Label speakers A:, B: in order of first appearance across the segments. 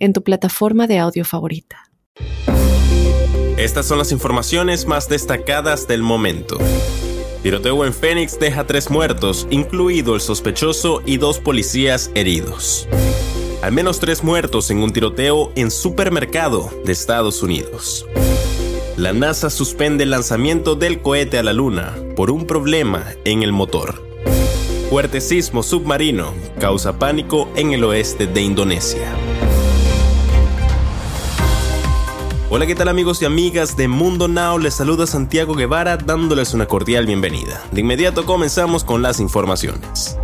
A: en tu plataforma de audio favorita.
B: Estas son las informaciones más destacadas del momento. Tiroteo en Phoenix deja tres muertos, incluido el sospechoso y dos policías heridos. Al menos tres muertos en un tiroteo en supermercado de Estados Unidos. La NASA suspende el lanzamiento del cohete a la Luna por un problema en el motor. Fuerte sismo submarino causa pánico en el oeste de Indonesia. Hola, ¿qué tal amigos y amigas de Mundo Now? Les saluda Santiago Guevara dándoles una cordial bienvenida. De inmediato comenzamos con las informaciones.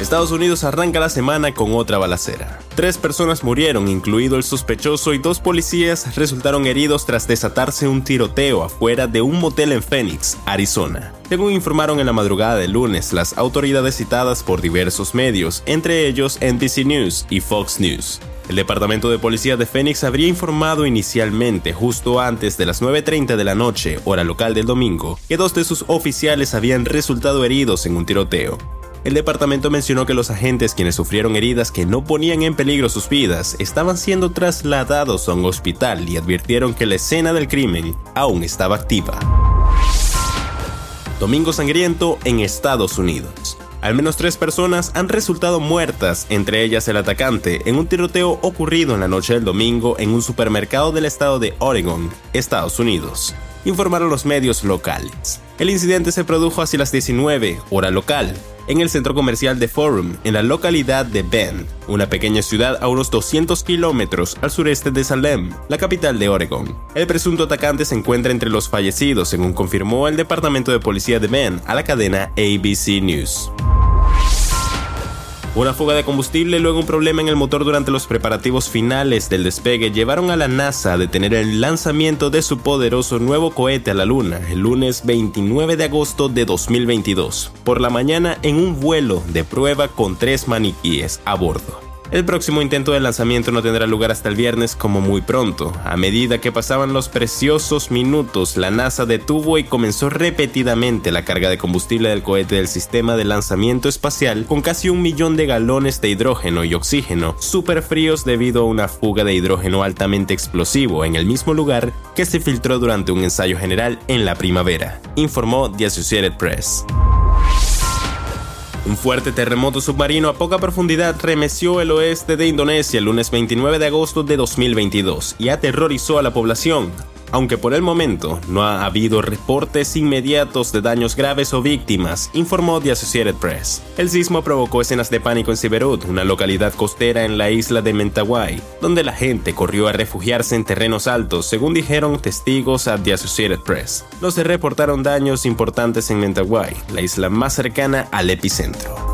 B: Estados Unidos arranca la semana con otra balacera. Tres personas murieron, incluido el sospechoso, y dos policías resultaron heridos tras desatarse un tiroteo afuera de un motel en Phoenix, Arizona. Según informaron en la madrugada de lunes las autoridades citadas por diversos medios, entre ellos NBC News y Fox News. El Departamento de Policía de Phoenix habría informado inicialmente, justo antes de las 9.30 de la noche, hora local del domingo, que dos de sus oficiales habían resultado heridos en un tiroteo. El departamento mencionó que los agentes quienes sufrieron heridas que no ponían en peligro sus vidas estaban siendo trasladados a un hospital y advirtieron que la escena del crimen aún estaba activa. Domingo sangriento en Estados Unidos. Al menos tres personas han resultado muertas, entre ellas el atacante, en un tiroteo ocurrido en la noche del domingo en un supermercado del estado de Oregon, Estados Unidos, informaron los medios locales. El incidente se produjo hacia las 19, hora local, en el centro comercial de Forum, en la localidad de Bend, una pequeña ciudad a unos 200 kilómetros al sureste de Salem, la capital de Oregon. El presunto atacante se encuentra entre los fallecidos, según confirmó el Departamento de Policía de Bend a la cadena ABC News. Una fuga de combustible y luego un problema en el motor durante los preparativos finales del despegue llevaron a la NASA a detener el lanzamiento de su poderoso nuevo cohete a la Luna el lunes 29 de agosto de 2022, por la mañana en un vuelo de prueba con tres maniquíes a bordo. El próximo intento de lanzamiento no tendrá lugar hasta el viernes como muy pronto. A medida que pasaban los preciosos minutos, la NASA detuvo y comenzó repetidamente la carga de combustible del cohete del sistema de lanzamiento espacial con casi un millón de galones de hidrógeno y oxígeno super fríos debido a una fuga de hidrógeno altamente explosivo en el mismo lugar que se filtró durante un ensayo general en la primavera, informó The Associated Press. Un fuerte terremoto submarino a poca profundidad remeció el oeste de Indonesia el lunes 29 de agosto de 2022 y aterrorizó a la población, aunque por el momento no ha habido reportes inmediatos de daños graves o víctimas, informó The Associated Press. El sismo provocó escenas de pánico en Siberut, una localidad costera en la isla de Mentawai, donde la gente corrió a refugiarse en terrenos altos, según dijeron testigos a The Associated Press. No se reportaron daños importantes en Mentawai, la isla más cercana al epicentro.